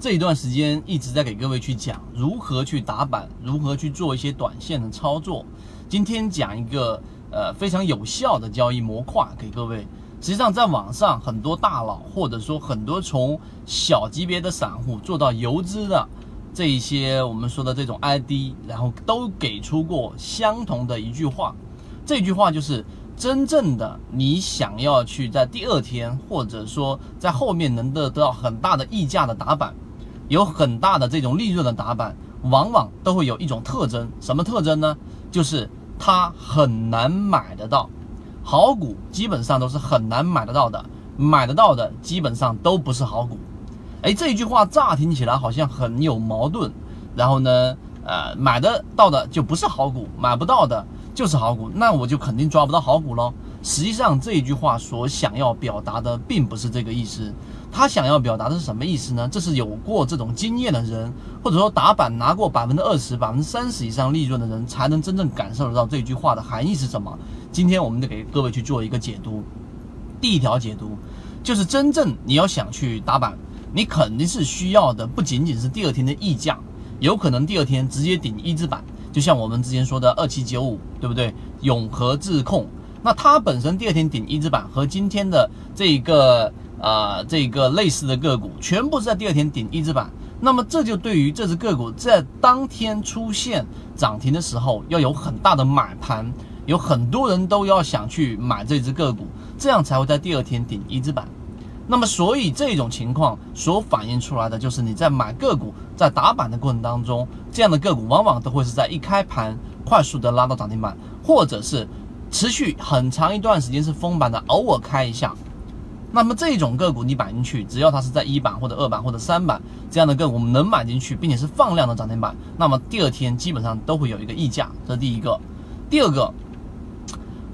这一段时间一直在给各位去讲如何去打板，如何去做一些短线的操作。今天讲一个呃非常有效的交易模块给各位。实际上，在网上很多大佬，或者说很多从小级别的散户做到游资的这一些我们说的这种 ID，然后都给出过相同的一句话。这句话就是。真正的你想要去在第二天，或者说在后面能得到很大的溢价的打板，有很大的这种利润的打板，往往都会有一种特征，什么特征呢？就是它很难买得到，好股基本上都是很难买得到的，买得到的基本上都不是好股。哎，这一句话乍听起来好像很有矛盾，然后呢，呃，买得到的就不是好股，买不到的。就是好股，那我就肯定抓不到好股喽。实际上这一句话所想要表达的并不是这个意思，他想要表达的是什么意思呢？这是有过这种经验的人，或者说打板拿过百分之二十、百分之三十以上利润的人，才能真正感受得到这句话的含义是什么。今天我们就给各位去做一个解读。第一条解读就是真正你要想去打板，你肯定是需要的不仅仅是第二天的溢价，有可能第二天直接顶一字板。就像我们之前说的二七九五，对不对？永和智控，那它本身第二天顶一字板和今天的这一个呃这个类似的个股，全部是在第二天顶一字板。那么这就对于这只个股在当天出现涨停的时候，要有很大的买盘，有很多人都要想去买这只个股，这样才会在第二天顶一字板。那么，所以这种情况所反映出来的就是你在买个股、在打板的过程当中，这样的个股往往都会是在一开盘快速的拉到涨停板，或者是持续很长一段时间是封板的，偶尔开一下。那么这种个股你买进去，只要它是在一板或者二板或者三板这样的个股，我们能买进去，并且是放量的涨停板，那么第二天基本上都会有一个溢价，这是第一个。第二个。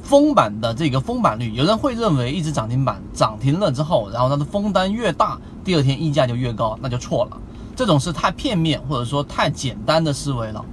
封板的这个封板率，有人会认为一只涨停板涨停了之后，然后它的封单越大，第二天溢价就越高，那就错了。这种是太片面或者说太简单的思维了。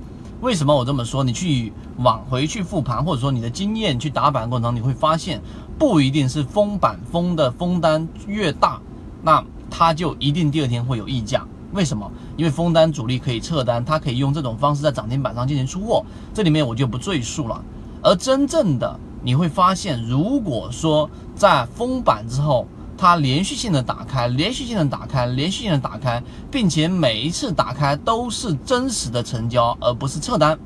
为什么我这么说？你去往回去复盘，或者说你的经验去打板过程，你会发现不一定是封板封的封单越大，那它就一定第二天会有溢价。为什么？因为封单主力可以撤单，它可以用这种方式在涨停板上进行出货，这里面我就不赘述了。而真正的你会发现，如果说在封板之后，它连续性的打开，连续性的打开，连续性的打开，并且每一次打开都是真实的成交，而不是撤单，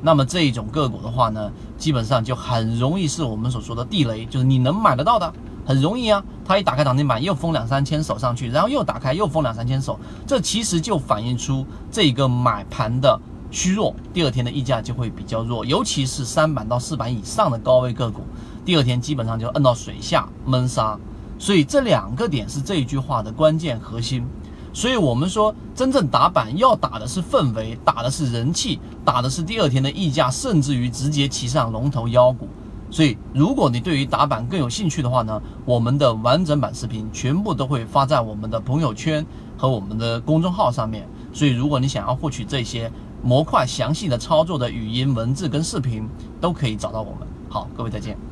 那么这一种个股的话呢，基本上就很容易是我们所说的地雷，就是你能买得到的，很容易啊。它一打开涨停板，又封两三千手上去，然后又打开又封两三千手，这其实就反映出这个买盘的。虚弱，第二天的溢价就会比较弱，尤其是三板到四板以上的高位个股，第二天基本上就摁到水下闷杀。所以这两个点是这一句话的关键核心。所以我们说，真正打板要打的是氛围，打的是人气，打的是第二天的溢价，甚至于直接骑上龙头妖股。所以，如果你对于打板更有兴趣的话呢，我们的完整版视频全部都会发在我们的朋友圈和我们的公众号上面。所以，如果你想要获取这些，模块详细的操作的语音、文字跟视频都可以找到我们。好，各位再见。